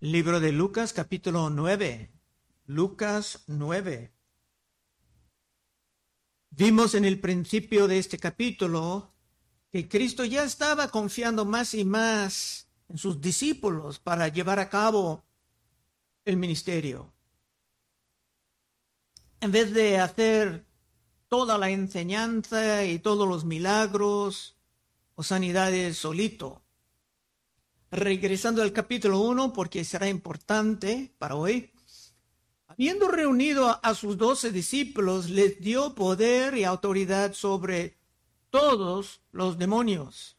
Libro de Lucas capítulo 9. Lucas 9. Vimos en el principio de este capítulo que Cristo ya estaba confiando más y más en sus discípulos para llevar a cabo el ministerio. En vez de hacer toda la enseñanza y todos los milagros o sanidades solito. Regresando al capítulo 1, porque será importante para hoy, habiendo reunido a sus doce discípulos, les dio poder y autoridad sobre todos los demonios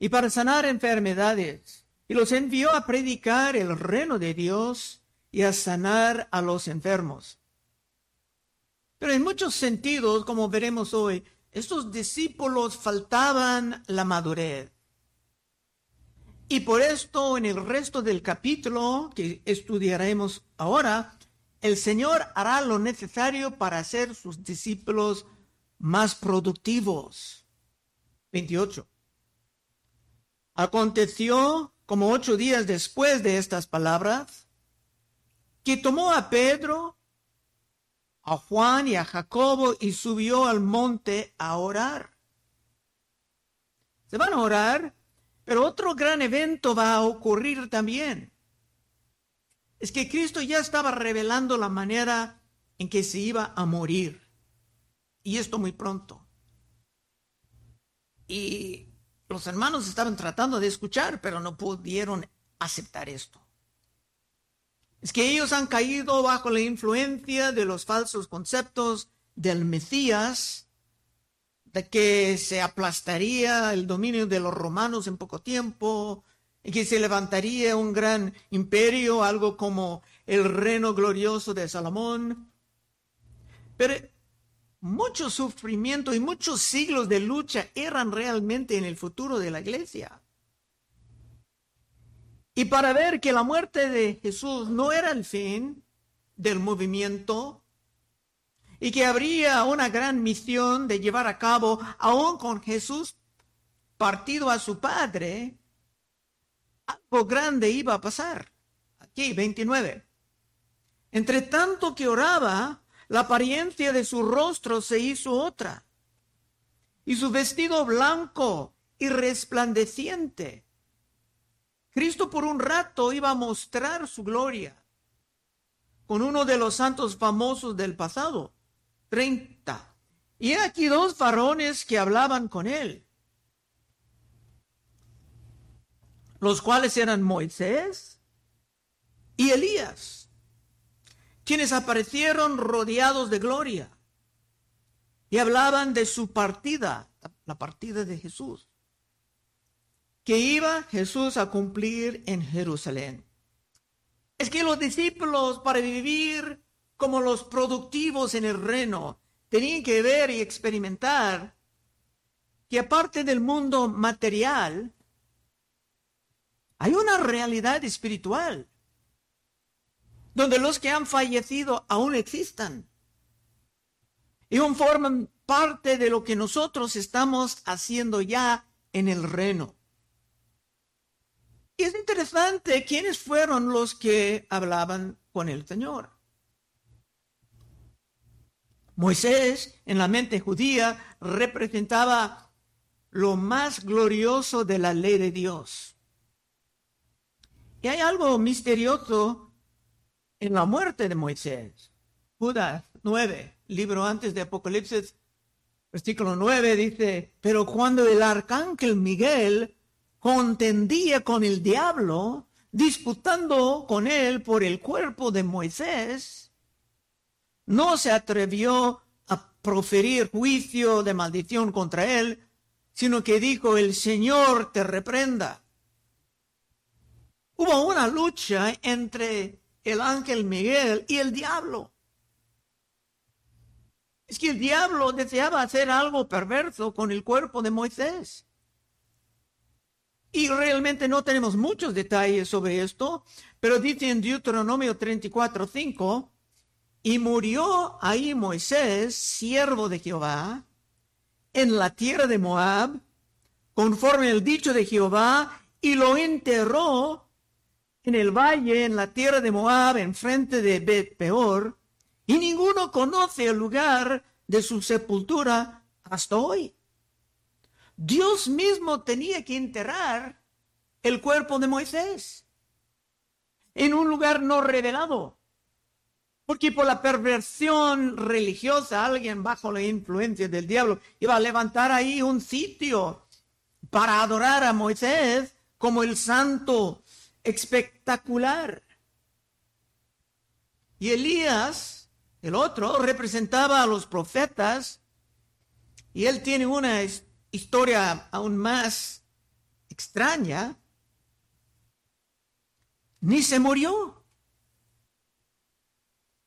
y para sanar enfermedades, y los envió a predicar el reino de Dios y a sanar a los enfermos. Pero en muchos sentidos, como veremos hoy, estos discípulos faltaban la madurez. Y por esto en el resto del capítulo que estudiaremos ahora, el Señor hará lo necesario para hacer sus discípulos más productivos. 28. Aconteció como ocho días después de estas palabras, que tomó a Pedro, a Juan y a Jacobo y subió al monte a orar. Se van a orar, pero otro gran evento va a ocurrir también. Es que Cristo ya estaba revelando la manera en que se iba a morir. Y esto muy pronto. Y los hermanos estaban tratando de escuchar, pero no pudieron aceptar esto. Es que ellos han caído bajo la influencia de los falsos conceptos del Mesías, de que se aplastaría el dominio de los romanos en poco tiempo, y que se levantaría un gran imperio, algo como el reino glorioso de Salomón. Pero mucho sufrimiento y muchos siglos de lucha eran realmente en el futuro de la iglesia. Y para ver que la muerte de Jesús no era el fin del movimiento y que habría una gran misión de llevar a cabo, aún con Jesús partido a su Padre, algo grande iba a pasar. Aquí, 29. Entre tanto que oraba, la apariencia de su rostro se hizo otra, y su vestido blanco y resplandeciente Cristo por un rato iba a mostrar su gloria con uno de los santos famosos del pasado, 30. Y aquí dos varones que hablaban con él, los cuales eran Moisés y Elías, quienes aparecieron rodeados de gloria y hablaban de su partida, la partida de Jesús que iba Jesús a cumplir en Jerusalén. Es que los discípulos para vivir como los productivos en el reino tenían que ver y experimentar que aparte del mundo material, hay una realidad espiritual donde los que han fallecido aún existan y aún forman parte de lo que nosotros estamos haciendo ya en el reino. Y es interesante quiénes fueron los que hablaban con el Señor. Moisés, en la mente judía, representaba lo más glorioso de la ley de Dios. Y hay algo misterioso en la muerte de Moisés. Judas 9, libro antes de Apocalipsis, versículo 9 dice, pero cuando el arcángel Miguel contendía con el diablo, disputando con él por el cuerpo de Moisés, no se atrevió a proferir juicio de maldición contra él, sino que dijo, el Señor te reprenda. Hubo una lucha entre el ángel Miguel y el diablo. Es que el diablo deseaba hacer algo perverso con el cuerpo de Moisés. Y realmente no tenemos muchos detalles sobre esto, pero dice en Deuteronomio 34, 5, y murió ahí Moisés, siervo de Jehová, en la tierra de Moab, conforme el dicho de Jehová, y lo enterró en el valle, en la tierra de Moab, enfrente de Bet Peor, y ninguno conoce el lugar de su sepultura hasta hoy. Dios mismo tenía que enterrar el cuerpo de Moisés en un lugar no revelado. Porque por la perversión religiosa, alguien bajo la influencia del diablo iba a levantar ahí un sitio para adorar a Moisés como el santo espectacular. Y Elías, el otro, representaba a los profetas y él tiene una historia aún más extraña. Ni se murió,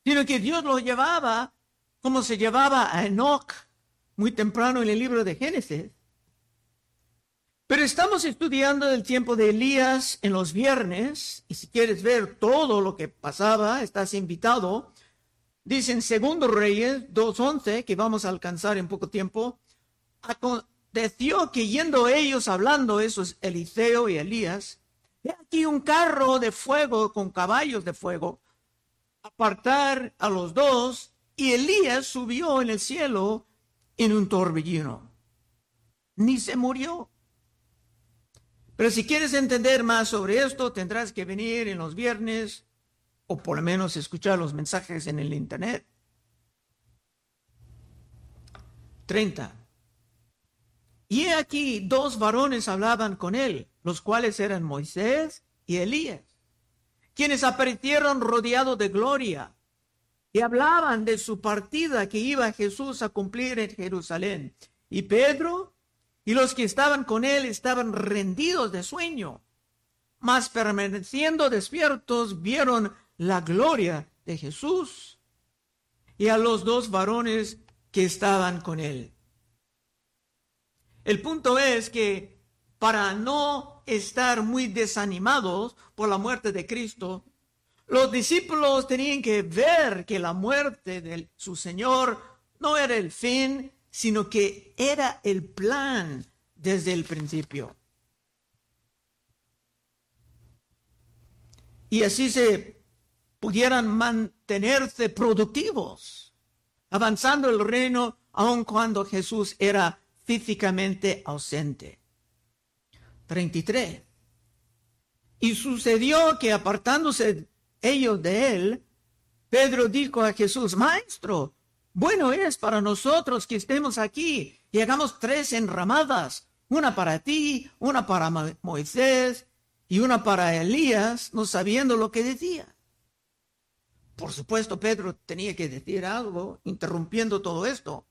sino que Dios lo llevaba como se llevaba a Enoch muy temprano en el libro de Génesis pero estamos estudiando el tiempo de Elías en los viernes, y si quieres ver todo lo que pasaba, estás invitado. Dicen Segundo Reyes 2.11, que vamos a alcanzar en poco tiempo, aconteció que yendo ellos hablando, esos Eliseo y Elías, he aquí un carro de fuego con caballos de fuego, apartar a los dos, y Elías subió en el cielo en un torbellino. Ni se murió pero si quieres entender más sobre esto, tendrás que venir en los viernes o por lo menos escuchar los mensajes en el Internet. 30. Y aquí dos varones hablaban con él, los cuales eran Moisés y Elías, quienes aparecieron rodeados de gloria y hablaban de su partida que iba Jesús a cumplir en Jerusalén. Y Pedro y los que estaban con él estaban rendidos de sueño, mas permaneciendo despiertos vieron la gloria de Jesús y a los dos varones que estaban con él. El punto es que para no estar muy desanimados por la muerte de Cristo, los discípulos tenían que ver que la muerte de su Señor no era el fin, sino que era el plan desde el principio. Y así se pudieran mantenerse productivos, avanzando el reino aun cuando Jesús era físicamente ausente. 33. Y sucedió que apartándose ellos de él, Pedro dijo a Jesús, Maestro, bueno es para nosotros que estemos aquí y hagamos tres enramadas, una para ti, una para Moisés y una para Elías, no sabiendo lo que decía. Por supuesto, Pedro tenía que decir algo, interrumpiendo todo esto.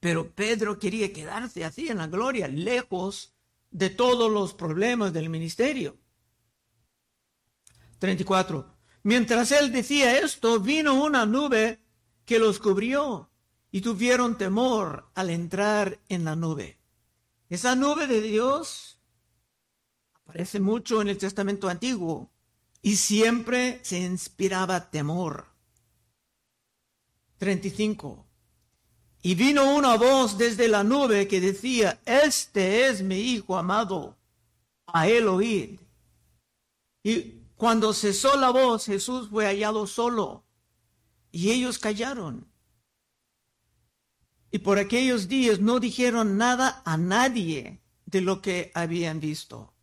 Pero Pedro quería quedarse así en la gloria, lejos de todos los problemas del ministerio. 34. Mientras él decía esto, vino una nube que los cubrió y tuvieron temor al entrar en la nube. Esa nube de Dios aparece mucho en el Testamento Antiguo y siempre se inspiraba temor. 35. Y vino una voz desde la nube que decía, este es mi Hijo amado, a él oíd. Y cuando cesó la voz, Jesús fue hallado solo y ellos callaron. Y por aquellos días no dijeron nada a nadie de lo que habían visto.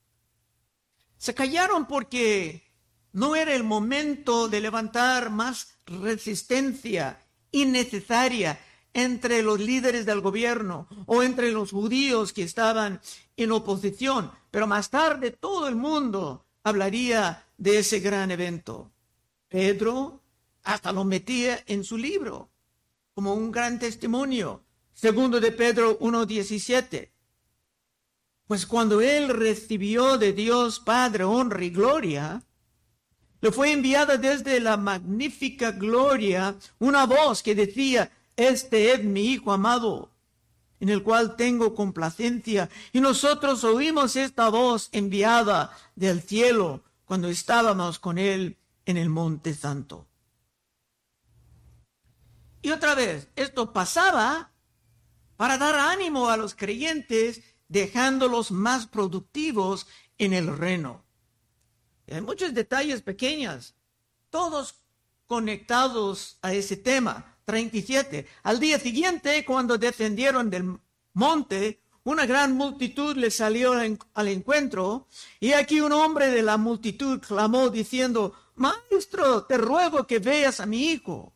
Se callaron porque no era el momento de levantar más resistencia innecesaria entre los líderes del gobierno o entre los judíos que estaban en oposición. Pero más tarde todo el mundo hablaría de ese gran evento. Pedro hasta lo metía en su libro como un gran testimonio. Segundo de Pedro 1.17. Pues cuando él recibió de Dios Padre honra y gloria, le fue enviada desde la magnífica gloria una voz que decía, este es mi Hijo amado, en el cual tengo complacencia. Y nosotros oímos esta voz enviada del cielo cuando estábamos con Él en el Monte Santo. Y otra vez, esto pasaba para dar ánimo a los creyentes dejándolos más productivos en el reino. Hay muchos detalles pequeños, todos conectados a ese tema. 37. Al día siguiente, cuando descendieron del monte, una gran multitud le salió al encuentro, y aquí un hombre de la multitud clamó diciendo, Maestro, te ruego que veas a mi hijo,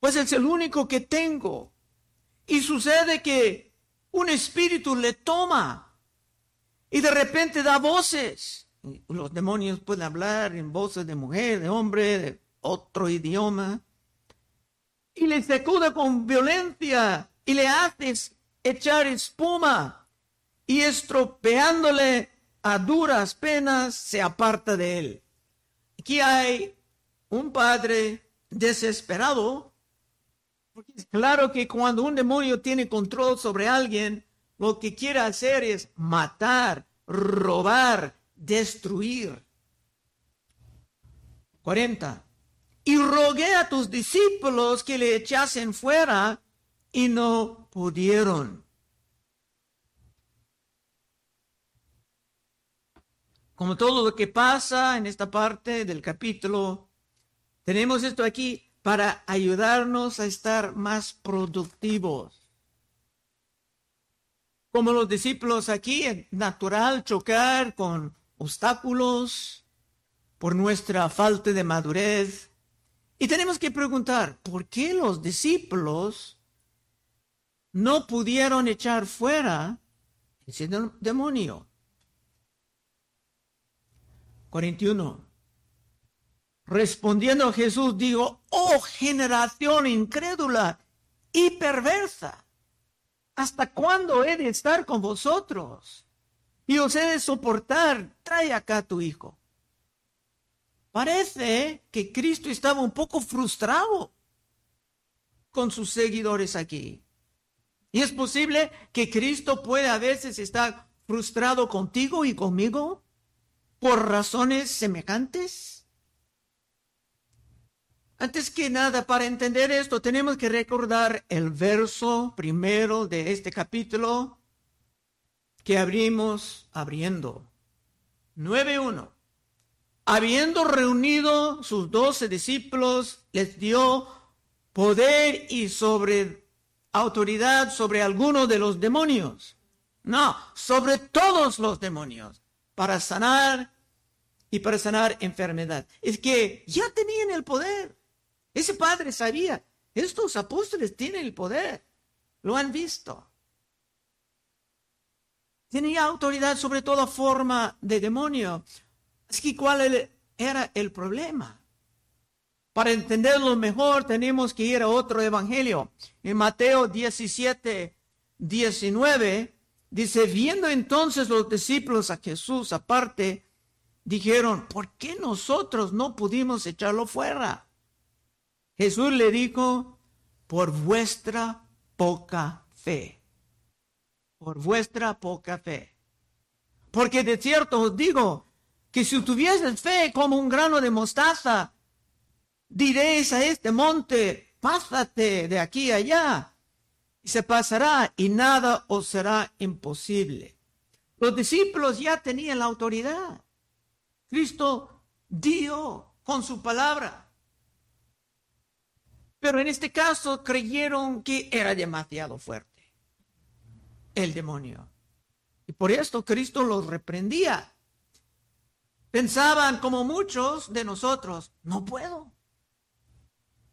pues es el único que tengo. Y sucede que un espíritu le toma y de repente da voces. Los demonios pueden hablar en voces de mujer, de hombre, de otro idioma. Y le sacude con violencia y le haces echar espuma y estropeándole a duras penas se aparta de él. Aquí hay un padre desesperado, claro que cuando un demonio tiene control sobre alguien, lo que quiere hacer es matar, robar, destruir. 40. Y rogué a tus discípulos que le echasen fuera y no pudieron. Como todo lo que pasa en esta parte del capítulo, tenemos esto aquí para ayudarnos a estar más productivos. Como los discípulos aquí, es natural chocar con obstáculos por nuestra falta de madurez. Y tenemos que preguntar, ¿por qué los discípulos no pudieron echar fuera ese demonio. 41. Respondiendo Jesús dijo, oh generación incrédula y perversa, ¿hasta cuándo he de estar con vosotros? Y os he de soportar, trae acá a tu hijo. Parece que Cristo estaba un poco frustrado con sus seguidores aquí. Y es posible que Cristo puede a veces estar frustrado contigo y conmigo por razones semejantes. Antes que nada, para entender esto, tenemos que recordar el verso primero de este capítulo que abrimos abriendo. 9.1. Habiendo reunido sus doce discípulos, les dio poder y sobre autoridad sobre alguno de los demonios. No, sobre todos los demonios, para sanar y para sanar enfermedad. Es que ya tenían el poder. Ese padre sabía, estos apóstoles tienen el poder. Lo han visto. Tenía autoridad sobre toda forma de demonio. Así que, ¿cuál era el problema? Para entenderlo mejor tenemos que ir a otro evangelio. En Mateo 17, 19 dice, viendo entonces los discípulos a Jesús aparte, dijeron, ¿por qué nosotros no pudimos echarlo fuera? Jesús le dijo, por vuestra poca fe. Por vuestra poca fe. Porque de cierto os digo que si tuvieses fe como un grano de mostaza, diréis a este monte, pásate de aquí allá, y se pasará y nada os será imposible. Los discípulos ya tenían la autoridad. Cristo dio con su palabra. Pero en este caso creyeron que era demasiado fuerte el demonio. Y por esto Cristo los reprendía. Pensaban como muchos de nosotros, no puedo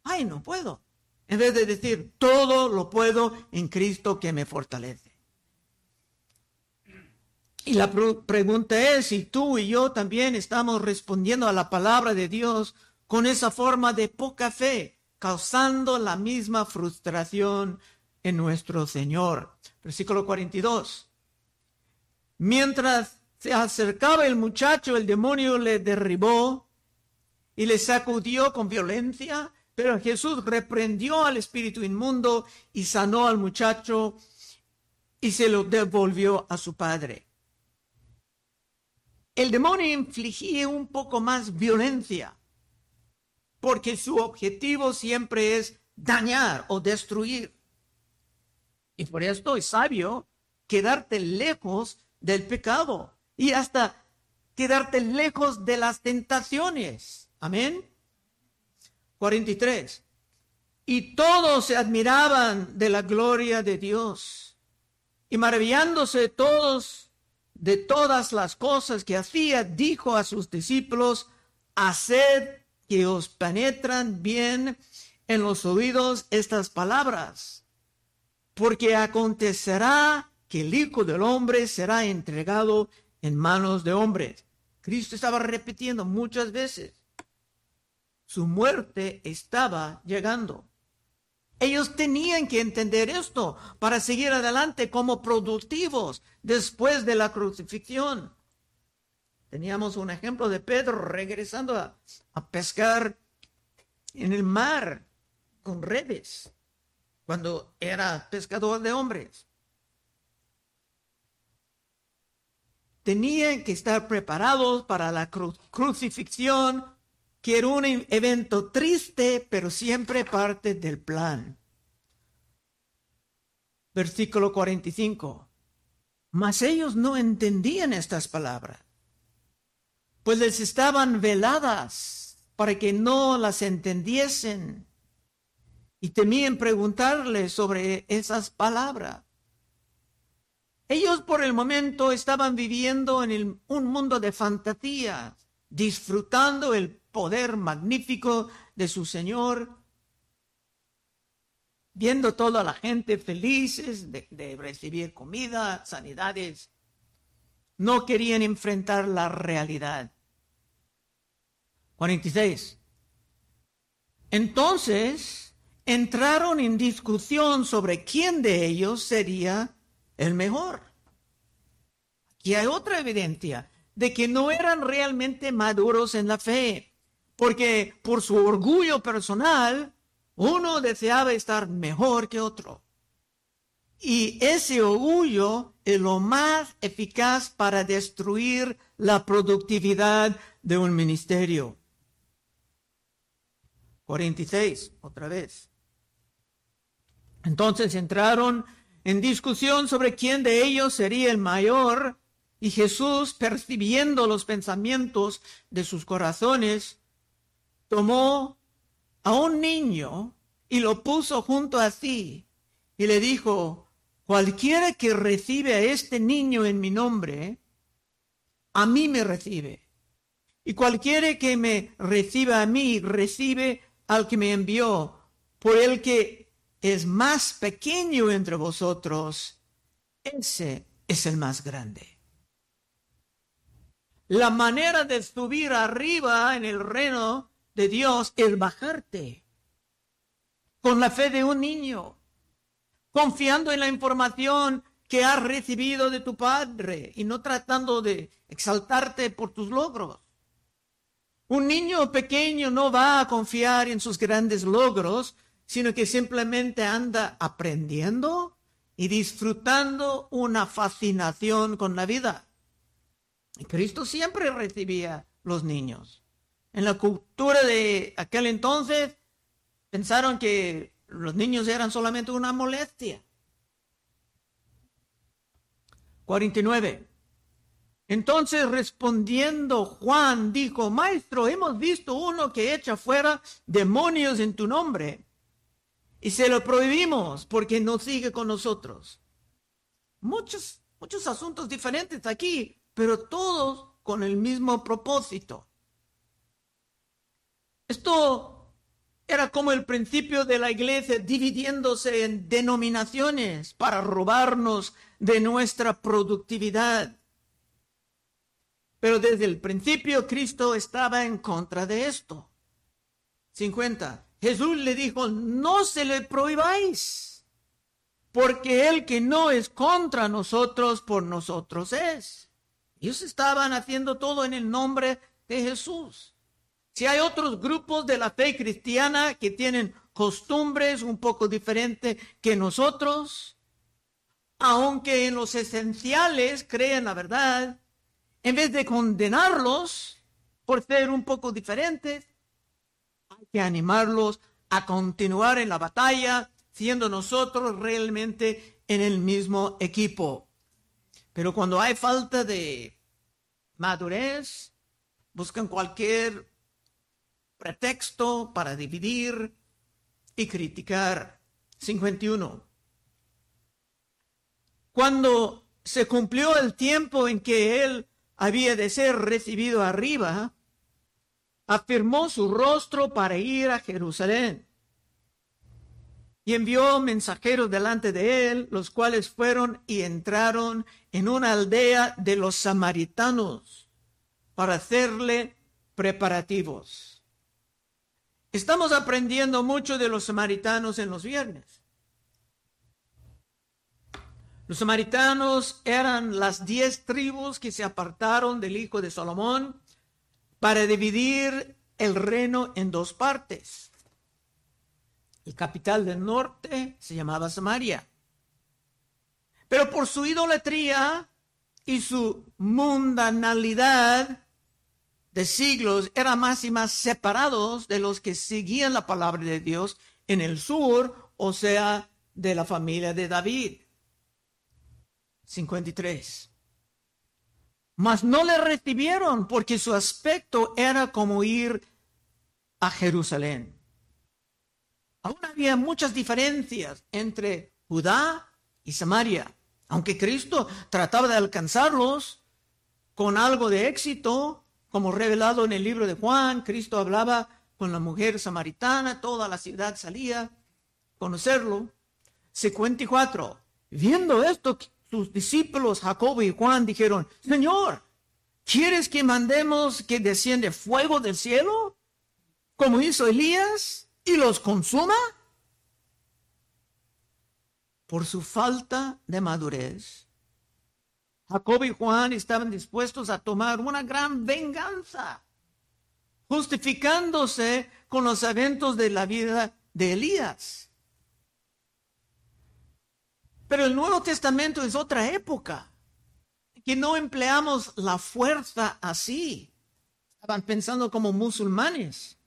ay, no puedo. En vez de decir, todo lo puedo en Cristo que me fortalece. Y la pregunta es si tú y yo también estamos respondiendo a la palabra de Dios con esa forma de poca fe, causando la misma frustración en nuestro Señor. Versículo 42. Mientras se acercaba el muchacho, el demonio le derribó y le sacudió con violencia pero Jesús reprendió al espíritu inmundo y sanó al muchacho y se lo devolvió a su padre. El demonio infligía un poco más violencia, porque su objetivo siempre es dañar o destruir. Y por esto es sabio quedarte lejos del pecado y hasta quedarte lejos de las tentaciones. Amén. 43. Y todos se admiraban de la gloria de Dios y maravillándose todos de todas las cosas que hacía, dijo a sus discípulos, haced que os penetran bien en los oídos estas palabras, porque acontecerá que el Hijo del Hombre será entregado en manos de hombres. Cristo estaba repitiendo muchas veces. Su muerte estaba llegando. Ellos tenían que entender esto para seguir adelante como productivos después de la crucifixión. Teníamos un ejemplo de Pedro regresando a, pescar en el mar con redes cuando era pescador de hombres. Tenían que estar preparados para la crucifixión que era un evento triste, pero siempre parte del plan. Versículo 45. Mas ellos no entendían estas palabras, pues les estaban veladas para que no las entendiesen y temían preguntarle sobre esas palabras. Ellos por el momento estaban viviendo en un mundo de fantasía, disfrutando el poder magnífico de su Señor, viendo toda la gente felices de, de recibir comida, sanidades. No querían enfrentar la realidad. 46. Entonces entraron en discusión sobre quién de ellos sería el mejor. Aquí hay otra evidencia de que no eran realmente maduros en la fe porque por su orgullo personal, uno deseaba estar mejor que otro. Y ese orgullo es lo más eficaz para destruir la productividad de un ministerio. 46, otra vez. Entonces entraron en discusión sobre quién de ellos sería el mayor, y Jesús, percibiendo los pensamientos de sus corazones, tomó a un niño y lo puso junto a sí y le dijo, cualquiera que recibe a este niño en mi nombre, a mí me recibe. Y cualquiera que me reciba a mí, recibe al que me envió. Por el que es más pequeño entre vosotros, ese es el más grande. La manera de subir arriba en el reino de Dios es bajarte con la fe de un niño, confiando en la información que has recibido de tu padre y no tratando de exaltarte por tus logros. Un niño pequeño no va a confiar en sus grandes logros, sino que simplemente anda aprendiendo y disfrutando una fascinación con la vida. Y Cristo siempre recibía los niños. En la cultura de aquel entonces pensaron que los niños eran solamente una molestia. 49. Entonces respondiendo Juan dijo, Maestro, hemos visto uno que echa fuera demonios en tu nombre y se lo prohibimos porque no sigue con nosotros. Muchos, muchos asuntos diferentes aquí, pero todos con el mismo propósito. Esto era como el principio de la iglesia dividiéndose en denominaciones para robarnos de nuestra productividad. Pero desde el principio Cristo estaba en contra de esto. 50. Jesús le dijo, no se le prohibáis, porque el que no es contra nosotros, por nosotros es. Ellos estaban haciendo todo en el nombre de Jesús. Si hay otros grupos de la fe cristiana que tienen costumbres un poco diferentes que nosotros, aunque en los esenciales creen la verdad, en vez de condenarlos por ser un poco diferentes, hay que animarlos a continuar en la batalla, siendo nosotros realmente en el mismo equipo. Pero cuando hay falta de madurez, buscan cualquier pretexto para dividir y criticar. 51. Cuando se cumplió el tiempo en que él había de ser recibido arriba, afirmó su rostro para ir a Jerusalén y envió mensajeros delante de él, los cuales fueron y entraron en una aldea de los samaritanos para hacerle preparativos. Estamos aprendiendo mucho de los samaritanos en los viernes. Los samaritanos eran las diez tribus que se apartaron del hijo de Salomón para dividir el reino en dos partes. El capital del norte se llamaba Samaria. Pero por su idolatría y su mundanalidad de siglos eran más y más separados de los que seguían la palabra de Dios en el sur, o sea, de la familia de David. 53. Mas no le recibieron porque su aspecto era como ir a Jerusalén. Aún había muchas diferencias entre Judá y Samaria. Aunque Cristo trataba de alcanzarlos con algo de éxito, como revelado en el libro de Juan, Cristo hablaba con la mujer samaritana, toda la ciudad salía a conocerlo. 54. Viendo esto, sus discípulos Jacobo y Juan dijeron, Señor, ¿quieres que mandemos que desciende fuego del cielo? Como hizo Elías y los consuma? Por su falta de madurez, Jacob y Juan estaban dispuestos a tomar una gran venganza, justificándose con los eventos de la vida de Elías. Pero el Nuevo Testamento es otra época, que no empleamos la fuerza así. Estaban pensando como musulmanes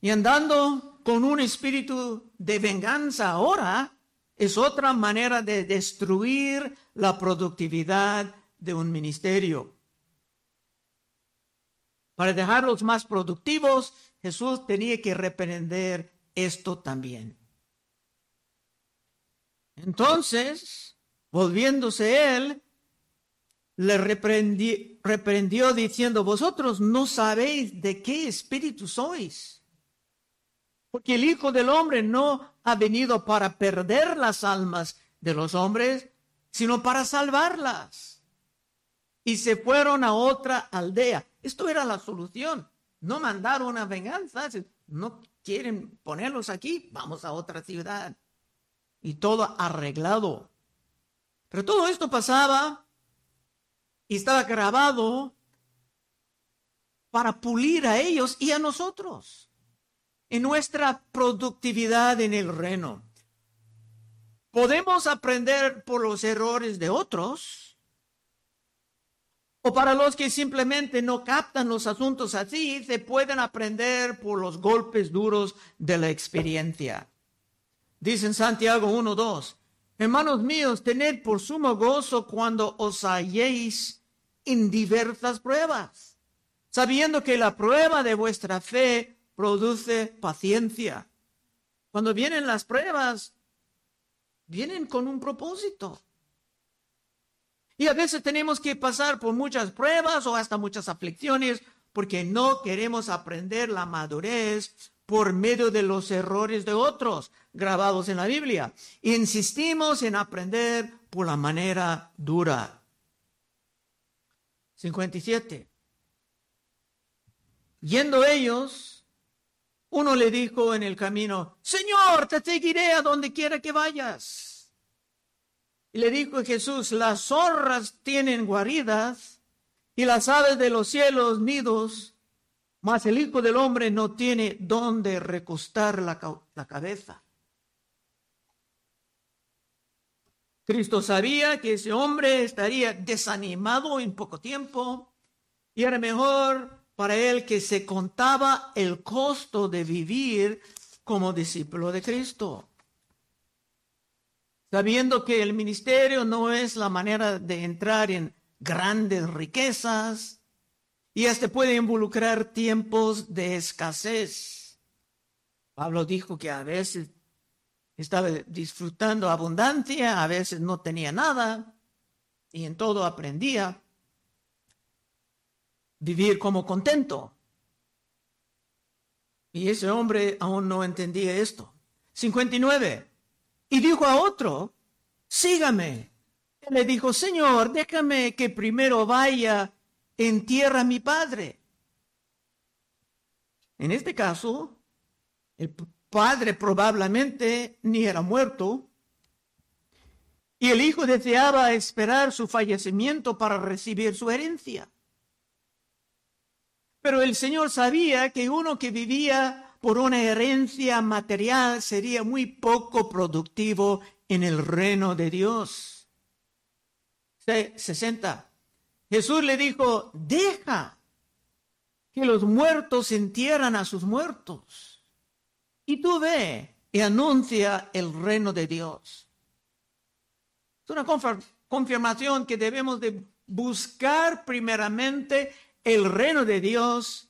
y andando con un espíritu de venganza ahora es otra manera de destruir la productividad de un ministerio. Para dejarlos más productivos, Jesús tenía que reprender esto también. Entonces, volviéndose él, le reprendió diciendo, vosotros no sabéis de qué espíritu sois porque el Hijo del Hombre no ha venido para perder las almas de los hombres, sino para salvarlas. Y se fueron a otra aldea. Esto era la solución. No mandaron una venganza. No quieren ponerlos aquí. Vamos a otra ciudad. Y todo arreglado. Pero todo esto pasaba y estaba grabado para pulir a ellos y a nosotros en nuestra productividad en el reino. Podemos aprender por los errores de otros o para los que simplemente no captan los asuntos así, se pueden aprender por los golpes duros de la experiencia. Dice en Santiago 1.2, hermanos míos, tened por sumo gozo cuando os halléis en diversas pruebas, sabiendo que la prueba de vuestra fe produce paciencia. Cuando vienen las pruebas, vienen con un propósito. Y a veces tenemos que pasar por muchas pruebas o hasta muchas aflicciones porque no queremos aprender la madurez por medio de los errores de otros grabados en la Biblia. Insistimos en aprender por la manera dura. 57. Yendo ellos, uno le dijo en el camino, Señor, te seguiré a donde quiera que vayas. Y le dijo Jesús, las zorras tienen guaridas y las aves de los cielos nidos, mas el Hijo del Hombre no tiene donde recostar la, la cabeza. Cristo sabía que ese hombre estaría desanimado en poco tiempo y era mejor para él que se contaba el costo de vivir como discípulo de Cristo. sabiendo que el ministerio no es la manera de entrar en grandes riquezas y este puede involucrar tiempos de escasez. Pablo dijo que a veces estaba disfrutando abundancia, a veces no tenía nada y en todo aprendía vivir como contento. Y ese hombre aún no entendía esto. 59. Y dijo a otro, sígame. Le dijo, Señor, déjame que primero vaya en tierra a mi padre. En este caso, el padre probablemente ni era muerto, y el hijo deseaba esperar su fallecimiento para recibir su herencia. Pero el Señor sabía que uno que vivía por una herencia material sería muy poco productivo en el reino de Dios. 60. Jesús le dijo, deja que los muertos entierran a sus muertos. Y tú ve y anuncia el reino de Dios. Es una confirmación que debemos de buscar primeramente el reino de Dios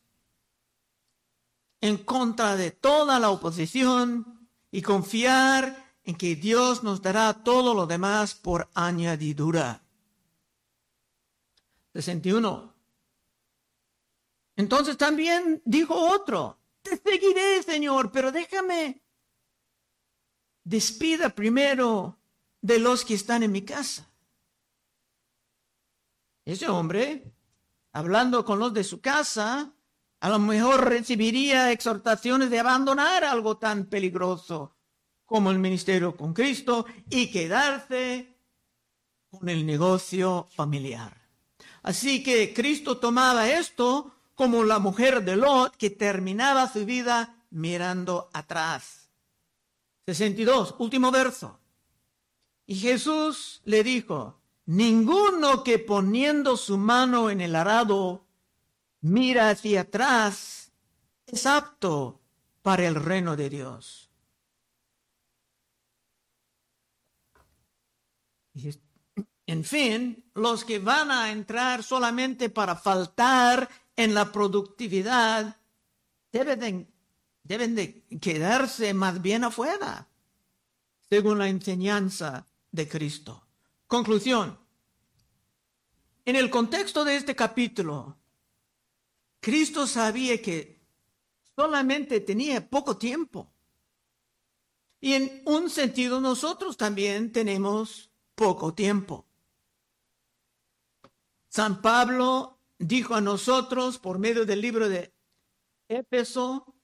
en contra de toda la oposición y confiar en que Dios nos dará todo lo demás por añadidura. 61. Entonces también dijo otro, te seguiré, Señor, pero déjame, despida primero de los que están en mi casa. Ese hombre hablando con los de su casa, a lo mejor recibiría exhortaciones de abandonar algo tan peligroso como el ministerio con Cristo y quedarse con el negocio familiar. Así que Cristo tomaba esto como la mujer de Lot que terminaba su vida mirando atrás. 62, último verso. Y Jesús le dijo, Ninguno que poniendo su mano en el arado mira hacia atrás es apto para el reino de Dios. En fin, los que van a entrar solamente para faltar en la productividad deben de, deben de quedarse más bien afuera, según la enseñanza de Cristo. Conclusión. En el contexto de este capítulo, Cristo sabía que solamente tenía poco tiempo. Y en un sentido nosotros también tenemos poco tiempo. San Pablo dijo a nosotros por medio del libro de Éfeso,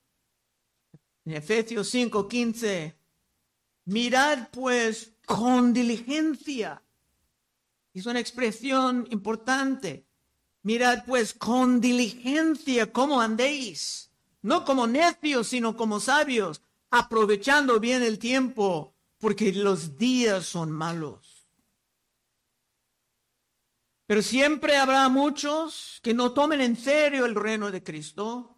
en Efesios 5:15, mirad pues con diligencia es una expresión importante. Mirad pues con diligencia cómo andéis, no como necios, sino como sabios, aprovechando bien el tiempo, porque los días son malos. Pero siempre habrá muchos que no tomen en serio el reino de Cristo.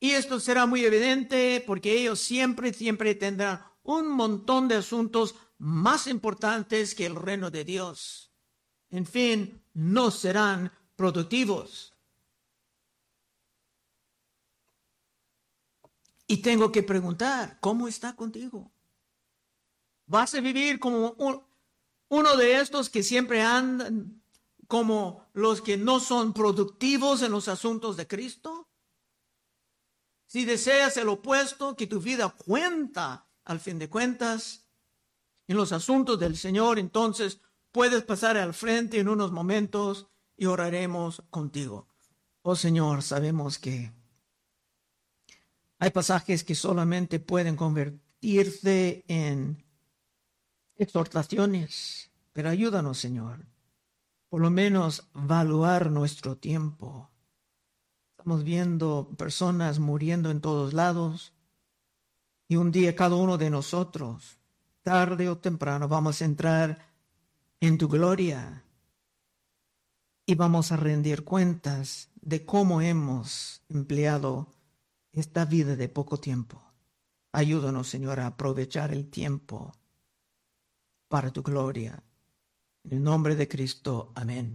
Y esto será muy evidente porque ellos siempre, siempre tendrán un montón de asuntos más importantes que el reino de Dios. En fin, no serán productivos. Y tengo que preguntar, ¿cómo está contigo? ¿Vas a vivir como uno de estos que siempre andan como los que no son productivos en los asuntos de Cristo? Si deseas el opuesto, que tu vida cuenta al fin de cuentas, en los asuntos del Señor, entonces puedes pasar al frente en unos momentos y oraremos contigo. Oh Señor, sabemos que hay pasajes que solamente pueden convertirse en exhortaciones, pero ayúdanos, Señor, por lo menos evaluar nuestro tiempo. Estamos viendo personas muriendo en todos lados y un día cada uno de nosotros tarde o temprano vamos a entrar en tu gloria y vamos a rendir cuentas de cómo hemos empleado esta vida de poco tiempo. Ayúdanos, Señor, a aprovechar el tiempo para tu gloria. En el nombre de Cristo, amén.